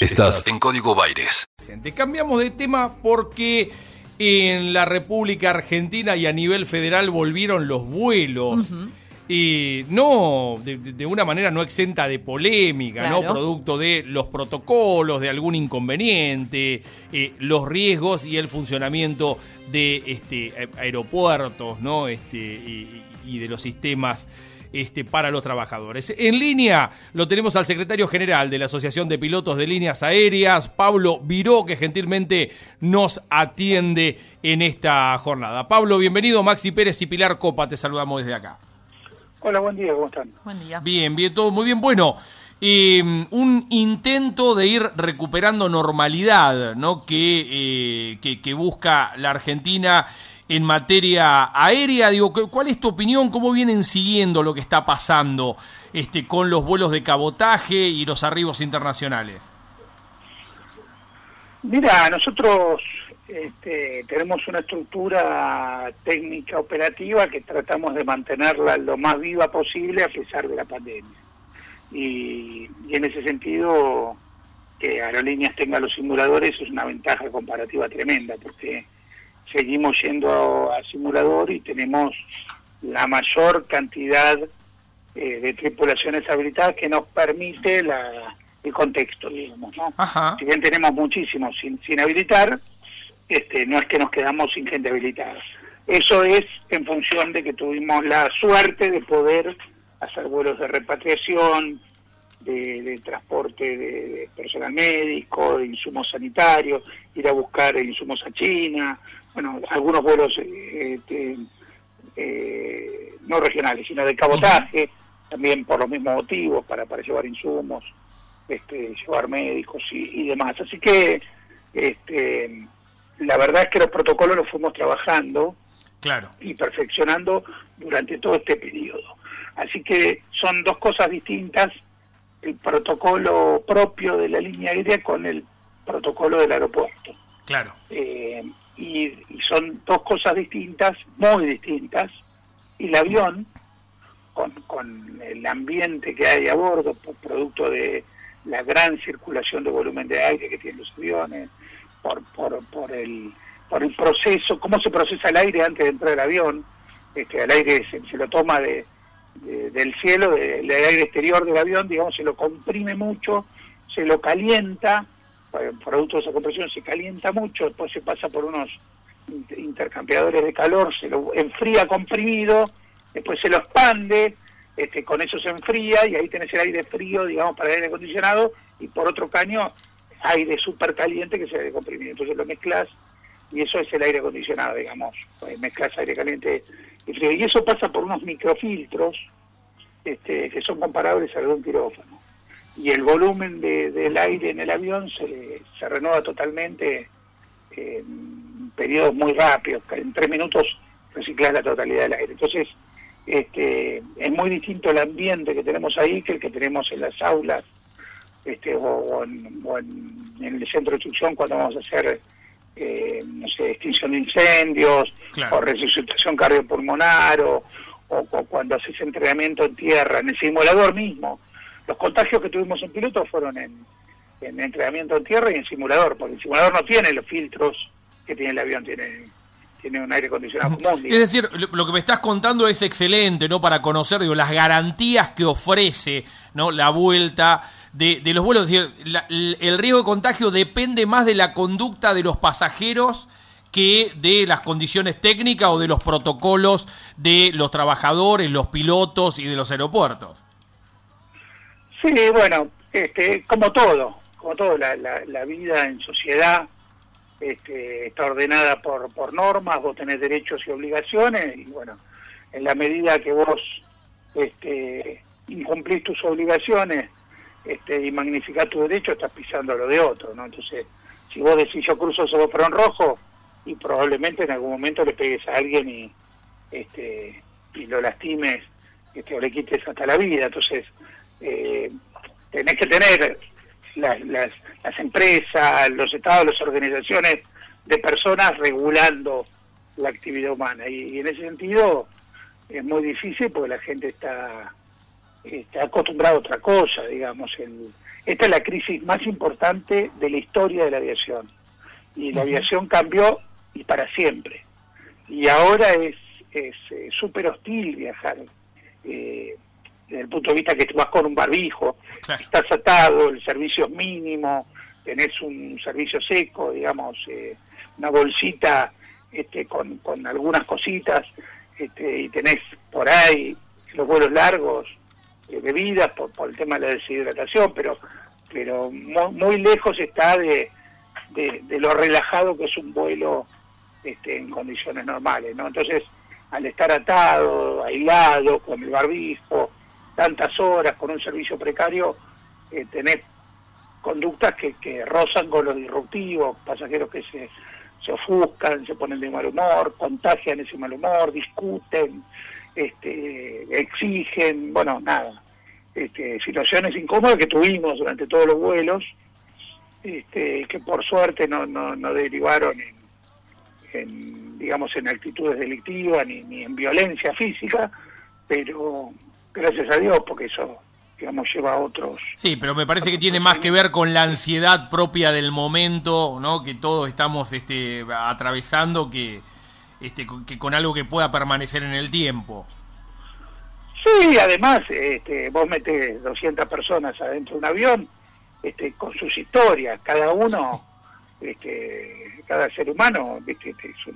Estás en Código Baires. Cambiamos de tema porque en la República Argentina y a nivel federal volvieron los vuelos. Y no, de, una manera no exenta de polémica, ¿no? Producto de los protocolos, de algún inconveniente, eh, los riesgos y el funcionamiento de este aeropuertos, ¿no? Este, y de los sistemas este, para los trabajadores. En línea lo tenemos al secretario general de la Asociación de Pilotos de Líneas Aéreas, Pablo Viró, que gentilmente nos atiende en esta jornada. Pablo, bienvenido. Maxi Pérez y Pilar Copa, te saludamos desde acá. Hola, buen día, ¿cómo están? Buen día. Bien, bien, todo muy bien. Bueno, em, un intento de ir recuperando normalidad, ¿no? Que, eh, que busca la Argentina en materia aérea. Digo, ¿cuál es tu opinión? ¿Cómo vienen siguiendo lo que está pasando este, con los vuelos de cabotaje y los arribos internacionales? Mira, nosotros este, tenemos una estructura técnica operativa que tratamos de mantenerla lo más viva posible a pesar de la pandemia. Y, y en ese sentido, que Aerolíneas tenga los simuladores es una ventaja comparativa tremenda, porque seguimos yendo a, simulador y tenemos la mayor cantidad eh, de tripulaciones habilitadas que nos permite la, el contexto, digamos. ¿no? Si bien tenemos muchísimos sin, sin habilitar, este, no es que nos quedamos sin gente habilitada. Eso es en función de que tuvimos la suerte de poder hacer vuelos de repatriación, de, transporte de, personal médico, de insumos sanitarios, ir a buscar insumos a China, bueno, algunos vuelos eh, este, eh, no regionales, sino de cabotaje, también por los mismos motivos, para, para llevar insumos, este, llevar médicos y, demás. Así que este, la verdad es que los protocolos los fuimos trabajando claro. y perfeccionando durante todo este periodo. Así que son dos cosas distintas, el protocolo propio de la línea aérea con el protocolo del aeropuerto. Claro. Eh, y, son dos cosas distintas, muy distintas, y el avión, con, con el ambiente que hay a bordo, por producto de la gran circulación de volumen de aire que tienen los aviones, por, por, por, el, por el proceso, cómo se procesa el aire antes de entrar al avión, este, el aire se, lo toma de, del cielo, del aire exterior del avión, digamos, se lo comprime mucho, se lo calienta, producto de esa compresión se calienta mucho, después se pasa por unos intercambiadores de calor, se lo enfría comprimido, después se lo expande, este, con eso se enfría y ahí tenés el aire frío, digamos, para el aire acondicionado, y por otro caño aire súper caliente que se aire comprimido. Entonces lo mezclas y eso es el aire acondicionado, digamos, pues mezclas aire caliente y eso pasa por unos microfiltros este, que son comparables al de un quirófano y el volumen de, del aire en el avión se, se renueva totalmente en periodos muy rápidos, en tres minutos reciclas la totalidad del aire. Entonces, este, es muy distinto el ambiente que tenemos ahí que el que tenemos en las aulas este, o, en, el centro de instrucción cuando vamos a hacer eh, no sé, extinción de incendios o resucitación cardiopulmonar o, o, cuando haces entrenamiento en tierra, en el simulador mismo. Los contagios que tuvimos en piloto fueron en, entrenamiento en tierra y en simulador, porque el simulador no tiene los filtros que tiene el avión, tiene tiene un aire acondicionado común. Es decir, lo que me estás contando es excelente, ¿no? Para conocer digo, las garantías que ofrece ¿no? la vuelta de, los vuelos. Es decir, el riesgo de contagio depende más de la conducta de los pasajeros que de las condiciones técnicas o de los protocolos de los trabajadores, los pilotos y de los aeropuertos. Sí, bueno, este, como todo, como todo, la, la, vida en sociedad este, está ordenada por, por normas, vos tenés derechos y obligaciones, y bueno, en la medida que vos este, incumplís tus obligaciones este, y magnificás tu derecho, estás pisando lo de otro, ¿no? Entonces, si vos decís yo cruzo ese en rojo, y probablemente en algún momento le pegues a alguien y, este, y lo lastimes este, o le quites hasta la vida, entonces eh, tenés que tener las, las, empresas, los estados, las organizaciones de personas regulando la actividad humana. Y, en ese sentido es muy difícil porque la gente está, está acostumbrada a otra cosa, digamos. El, esta es la crisis más importante de la historia de la aviación. Y la aviación cambió y para siempre. Y ahora es súper hostil viajar. Eh, desde el punto de vista que vas con un barbijo, estás atado, el servicio es mínimo, tenés un servicio seco, digamos, eh, una bolsita este, con, con algunas cositas, este, y tenés por ahí los vuelos largos, eh, bebidas por, por el tema de la deshidratación, pero pero muy, lejos está de, de, lo relajado que es un vuelo este, en condiciones normales, ¿no? Entonces, al estar atado, aislado, con el barbijo, tantas horas, con un servicio precario, eh, tenés conductas que, que rozan con lo disruptivo, pasajeros que se, se ofuscan, se ponen de mal humor, contagian ese mal humor, discuten, este, exigen, bueno, nada, este, situaciones incómodas que tuvimos durante todos los vuelos, este, que por suerte no, no, no derivaron en, digamos, en actitudes delictivas ni, ni en violencia física, pero gracias a Dios, porque eso digamos, lleva a otros. Sí, pero me parece que tiene más que ver con la ansiedad propia del momento, ¿no? Que todos estamos este, atravesando que, este, que con algo que pueda permanecer en el tiempo. Sí, además, este, vos metes 200 personas adentro de un avión, este, con sus historias, cada uno, este, cada ser humano, este, es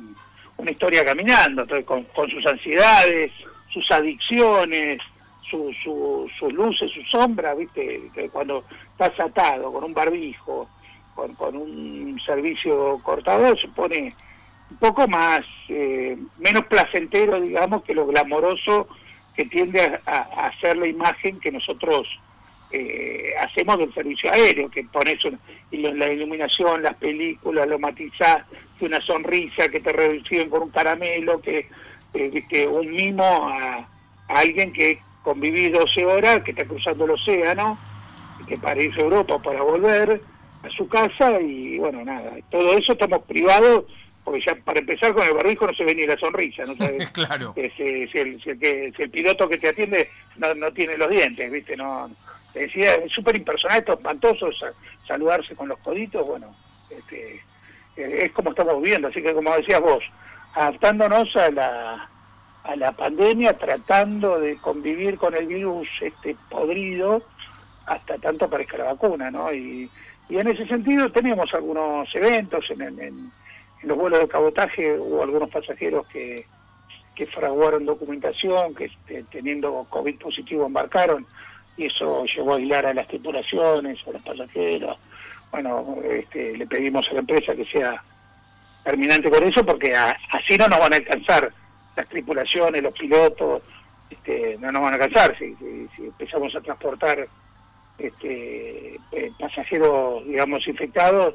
una historia caminando, con, con sus ansiedades, sus adicciones, sus luces, sus sombras, ¿viste? Cuando estás atado con un barbijo, con, un servicio cortador, se pone un poco más, eh, menos placentero, digamos, que lo glamoroso que tiende a, hacer la imagen que nosotros eh, hacemos del servicio aéreo, que pones la iluminación, las películas, lo matizás, una sonrisa, que te reciben con un caramelo, que, eh, que un mimo a, a alguien que conviví 12 horas, que está cruzando el océano, que para irse a Europa para volver a su casa y bueno, nada, todo eso estamos privados porque ya para empezar con el barbijo no se ve ni la sonrisa, ¿no sabes? claro. Si, si, el, si, el, piloto que te atiende no, no tiene los dientes, ¿viste? No, decía, es súper impersonal, esto espantoso, saludarse con los coditos, bueno, este, eh, es como estamos viviendo, así que como decías vos, adaptándonos a la a la pandemia tratando de convivir con el virus este podrido hasta tanto aparezca la vacuna, ¿no? Y, y en ese sentido tenemos algunos eventos en, en, los vuelos de cabotaje hubo algunos pasajeros que, que fraguaron documentación, que este, teniendo COVID positivo embarcaron y eso llevó a hilar a las tripulaciones, a los pasajeros. Bueno, este, le pedimos a la empresa que sea terminante con eso porque así no nos van a alcanzar las tripulaciones, los pilotos, este, no nos van a alcanzar si, empezamos a transportar este, eh, pasajeros, digamos, infectados.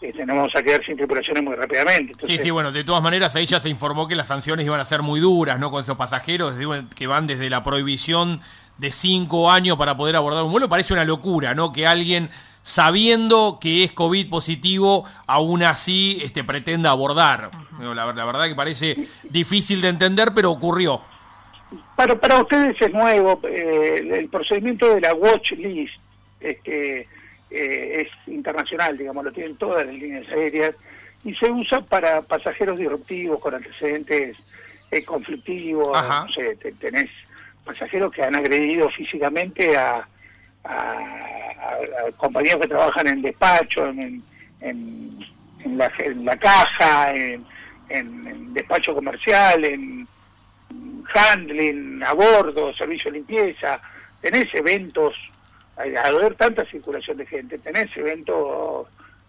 Este, nos vamos a quedar sin tripulaciones muy rápidamente. sí, sí, bueno, de todas maneras ahí ya se informó que las sanciones iban a ser muy duras, ¿no? Con esos pasajeros que van desde la prohibición de cinco años para poder abordar un vuelo, parece una locura, ¿no? Que alguien sabiendo que es COVID positivo, aún así este, pretenda abordar. La, verdad que parece difícil de entender, pero ocurrió. Para, para ustedes es nuevo, eh, el procedimiento de la watch list este, eh, es internacional, digamos, lo tienen todas las líneas aéreas y se usa para pasajeros disruptivos con antecedentes eh, conflictivos, no sé, tenés pasajeros que han agredido físicamente a, compañeros que trabajan en despacho, en, en, la, en la, caja, en, despacho comercial, en handling, a bordo, servicio de limpieza, tenés eventos, al haber tanta circulación de gente, tenés eventos,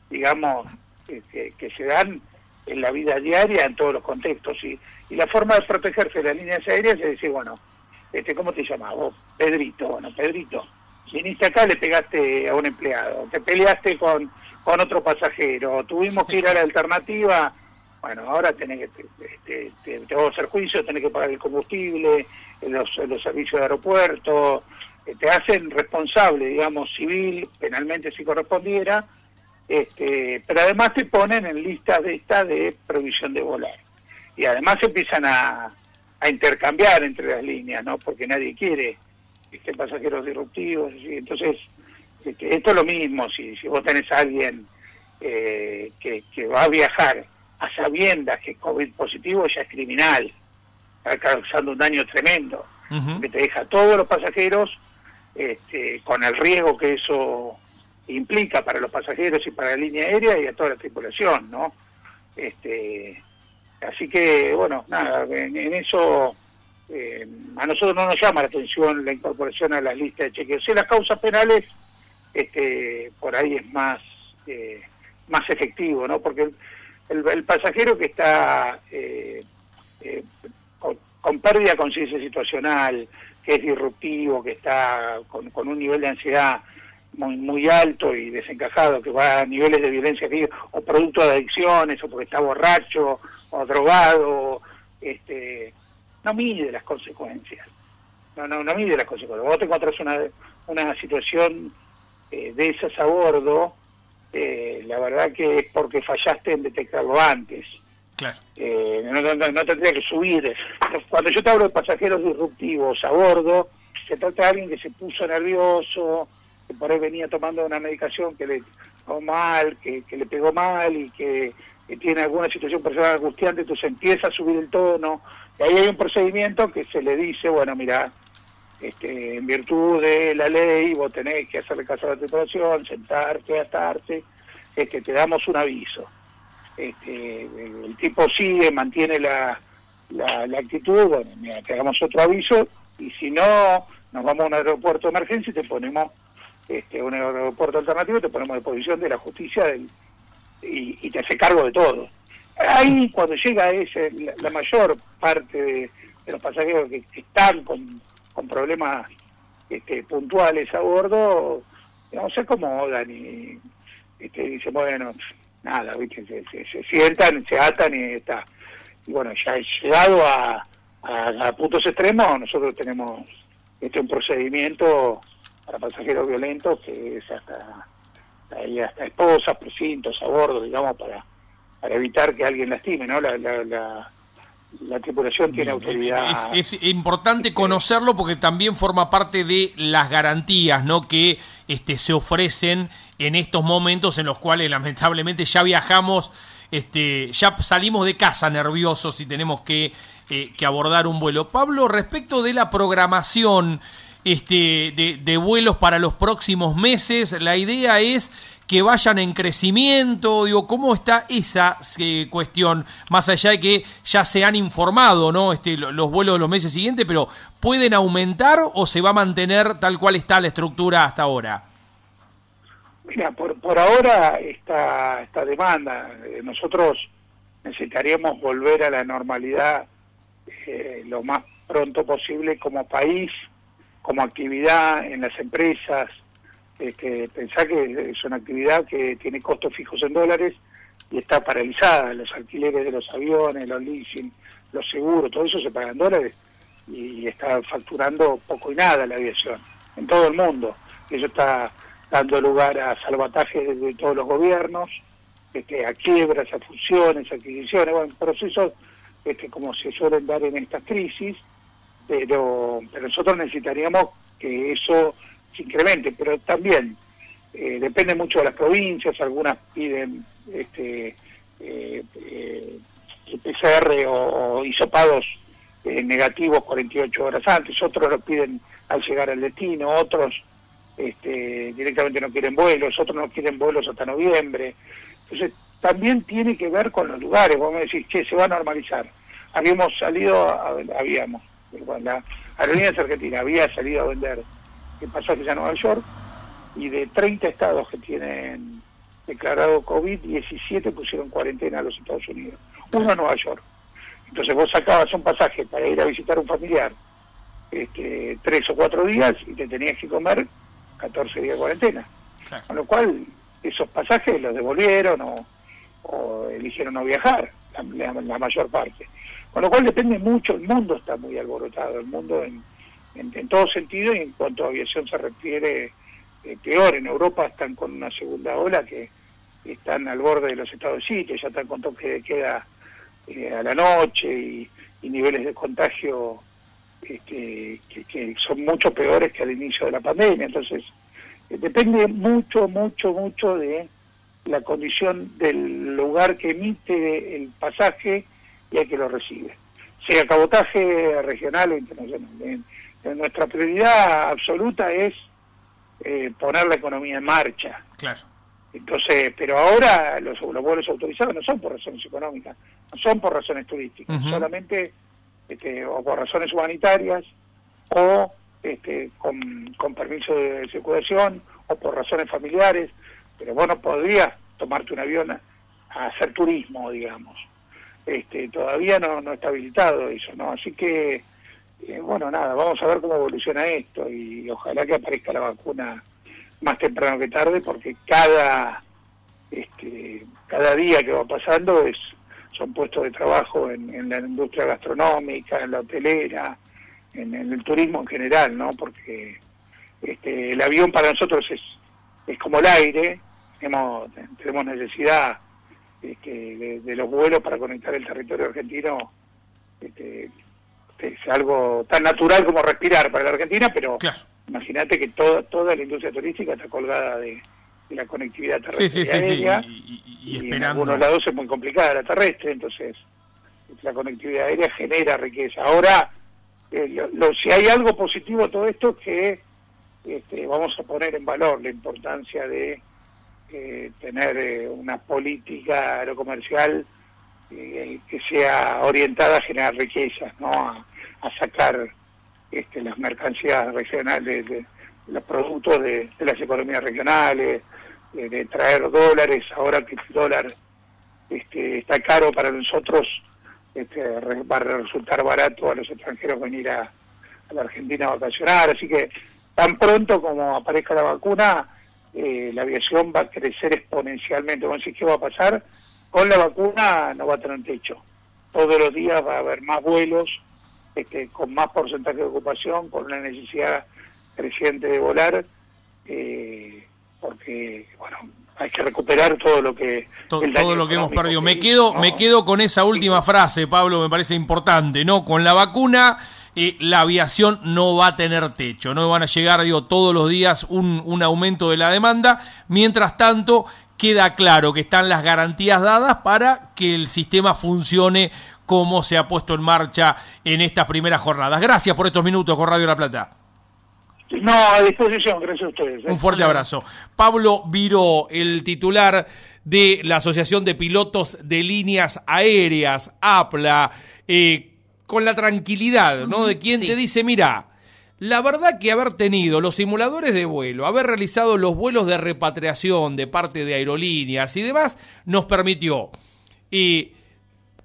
digamos, que, que, se dan en la vida diaria en todos los contextos. Y, y la forma de protegerse de las líneas aéreas es decir, bueno, este, ¿cómo te llamas vos? Pedrito, bueno, Pedrito, viniste acá, le pegaste a un empleado, te peleaste con, con otro pasajero, tuvimos que ir a la alternativa, bueno, ahora tenés que, este, te, te, a hacer juicio, tenés que pagar el combustible, los, los servicios de aeropuerto, eh, te hacen responsable, digamos, civil, penalmente si correspondiera, este, pero además te ponen en lista de esta de prohibición de volar. Y además empiezan a, a intercambiar entre las líneas, ¿no? Porque nadie quiere este, pasajeros disruptivos, y entonces Este, esto es lo mismo, si, si vos tenés a alguien eh, que, que va a viajar a sabiendas que es COVID positivo, ya es criminal, está causando un daño tremendo, que te deja a todos los pasajeros este, con el riesgo que eso implica para los pasajeros y para la línea aérea y a toda la tripulación, ¿no? Este, así que, bueno, nada, en, eso eh, a nosotros no nos llama la atención la incorporación a la lista de chequeos. Si las causas penales, este, por ahí es más, eh, más efectivo, ¿no? Porque el, pasajero que está eh, con, con, pérdida de conciencia situacional, que es disruptivo, que está con, con un nivel de ansiedad muy, muy alto y desencajado, que va a niveles de violencia o producto de adicciones, o porque está borracho, o drogado, este, no mide las consecuencias. No, no, no mide las consecuencias. Vos te encontrás una, una situación eh, de esas a bordo, eh, la verdad que es porque fallaste en detectarlo antes. Claro. Eh, no, no, tendría que subir. Cuando yo te hablo de pasajeros disruptivos a bordo, se trata de alguien que se puso nervioso, que por ahí venía tomando una medicación que le pegó mal, que, le pegó mal y que, tiene alguna situación personal angustiante, entonces empieza a subir el tono. Y ahí hay un procedimiento que se le dice, bueno, mira, este, en virtud de la ley vos tenés que hacerle caso a la tripulación, sentarte, atarte, este, te damos un aviso. Este, el, tipo sigue, mantiene la, la, actitud, bueno, mira, te damos otro aviso y si no, nos vamos a un aeropuerto de emergencia y te ponemos este, un aeropuerto alternativo, te ponemos a disposición de la justicia del, y, te hace cargo de todo. Ahí cuando llega ese, la, mayor parte de, los pasajeros que, están con, con problemas este, puntuales a bordo, no se acomodan y este, dicen, bueno, nada, ¿viste? Se, sientan, se atan y está. Y bueno, ya llegado a, a, puntos extremos, nosotros tenemos este un procedimiento para pasajeros violentos que es hasta, hasta esposas, precintos a bordo, digamos, para, para evitar que alguien lastime, ¿no? La, la, la, tripulación tiene autoridad. Es, importante conocerlo porque también forma parte de las garantías, ¿no? Que este, se ofrecen en estos momentos en los cuales lamentablemente ya viajamos, este, ya salimos de casa nerviosos y tenemos que, eh, que abordar un vuelo. Pablo, respecto de la programación, este, de, vuelos para los próximos meses. La idea es que vayan en crecimiento, digo, ¿cómo está esa eh, cuestión? Más allá de que ya se han informado, ¿no? Este, los vuelos de los meses siguientes, pero ¿pueden aumentar o se va a mantener tal cual está la estructura hasta ahora? Mira, por, por ahora esta, esta demanda, eh, nosotros necesitaríamos volver a la normalidad eh, lo más pronto posible como país como actividad en las empresas. Este, pensá que es una actividad que tiene costos fijos en dólares y está paralizada. Los alquileres de los aviones, los leasing, los seguros, todo eso se paga en dólares y está facturando poco y nada la aviación en todo el mundo. Eso está dando lugar a salvatajes de todos los gobiernos, este, a quiebras, a fusiones, a adquisiciones, bueno, procesos este, como se suelen dar en estas crisis pero nosotros necesitaríamos que eso se incremente, pero también eh, depende mucho de las provincias, algunas piden este eh, eh PCR o, hisopados eh, negativos 48 horas antes, otros lo piden al llegar al destino, otros este, directamente no quieren vuelos, otros no quieren vuelos hasta noviembre. Entonces, también tiene que ver con los lugares, vos me decís, que se va a normalizar. Habíamos salido, habíamos, la Aerolíneas Argentina había salido a vender pasajes a Nueva York y de 30 estados que tienen declarado COVID, 17 pusieron cuarentena a los Estados Unidos, uno a Nueva York. Entonces vos sacabas un pasaje para ir a visitar a un familiar este, tres o cuatro días y te tenías que comer 14 días de cuarentena. Con lo cual, esos pasajes los devolvieron o, eligieron no viajar, la mayor parte. Con lo cual depende mucho, el mundo está muy alborotado, el mundo en, en, todo sentido y en cuanto a aviación se refiere eh, peor. En Europa están con una segunda ola que están al borde de los estados de sitio, ya están con toque de queda eh, a la noche y, niveles de contagio este, que, son mucho peores que al inicio de la pandemia. Entonces, depende mucho, mucho, mucho de la condición del lugar que emite el pasaje y al que lo recibe. Sea cabotaje regional o internacional. Nuestra prioridad absoluta es eh, poner la economía en marcha. Claro. Entonces, pero ahora los, los vuelos autorizados no son por razones económicas, no son por razones turísticas, solamente este, o por razones humanitarias o este, con, con permiso de circulación o por razones familiares, pero bueno, podrías tomarte un avión a, hacer turismo, digamos. Este, todavía no, no está habilitado eso, ¿no? Así que, eh, bueno, nada, vamos a ver cómo evoluciona esto y ojalá que aparezca la vacuna más temprano que tarde porque cada este, cada día que va pasando es son puestos de trabajo en, la industria gastronómica, en la hotelera, en, el turismo en general, ¿no? Porque este, el avión para nosotros es, es como el aire, tenemos, tenemos necesidad este, de, los vuelos para conectar el territorio argentino, este, es algo tan natural como respirar para la Argentina, pero imagínate que toda toda la industria turística está colgada de, la conectividad terrestre aérea, y, en algunos lados es muy complicada la terrestre, entonces la conectividad aérea genera riqueza. Ahora, eh, si hay algo positivo todo esto es que este, vamos a poner en valor la importancia de eh, tener eh, una política aerocomercial que sea orientada a generar riquezas, ¿no? a, sacar este, las mercancías regionales, de, los productos de, las economías regionales, de, traer dólares, ahora que el dólar este, está caro para nosotros, este, va a resultar barato a los extranjeros venir a, la Argentina a vacacionar, así que tan pronto como aparezca la vacuna, eh, la aviación va a crecer exponencialmente. ¿qué va a pasar? Con la vacuna no va a tener techo. Todos los días va a haber más vuelos, este, con más porcentaje de ocupación, con una necesidad creciente de volar, eh, porque, bueno, hay que recuperar todo lo que todo, lo que hemos perdido. Me quedo me quedo con esa última frase, Pablo, me parece importante, ¿no? Con la vacuna eh, la aviación no va a tener techo, no van a llegar, digo, todos los días un, un aumento de la demanda. Mientras tanto, queda claro que están las garantías dadas para que el sistema funcione como se ha puesto en marcha en estas primeras jornadas. Gracias por estos minutos con Radio La Plata. No, a disposición, gracias a ustedes. ¿eh? Un fuerte abrazo. Pablo Viro, el titular de la Asociación de Pilotos de Líneas Aéreas, APLA, eh, con la tranquilidad, ¿no? De quien te dice, mira, la verdad que haber tenido los simuladores de vuelo, haber realizado los vuelos de repatriación de parte de aerolíneas y demás, nos permitió y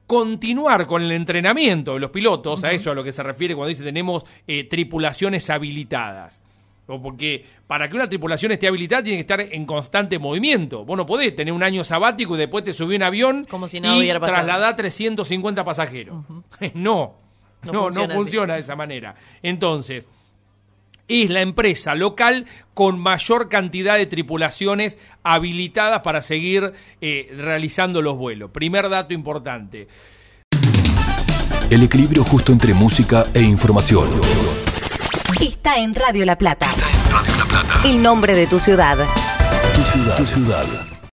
continuar con el entrenamiento de los pilotos, a eso a lo que se refiere cuando dice tenemos eh, tripulaciones habilitadas. O porque para que una tripulación esté habilitada tiene que estar en constante movimiento. Vos no podés tener un año sabático y después te subí un avión Como si y trasladar 350 pasajeros. no, no, no funciona, de esa manera. Entonces, es la empresa local con mayor cantidad de tripulaciones habilitadas para seguir eh, realizando los vuelos. Primer dato importante. El equilibrio justo entre música e información. Está en Radio La Plata. Está en Radio La Plata. El nombre de tu ciudad. Tu ciudad. Tu ciudad.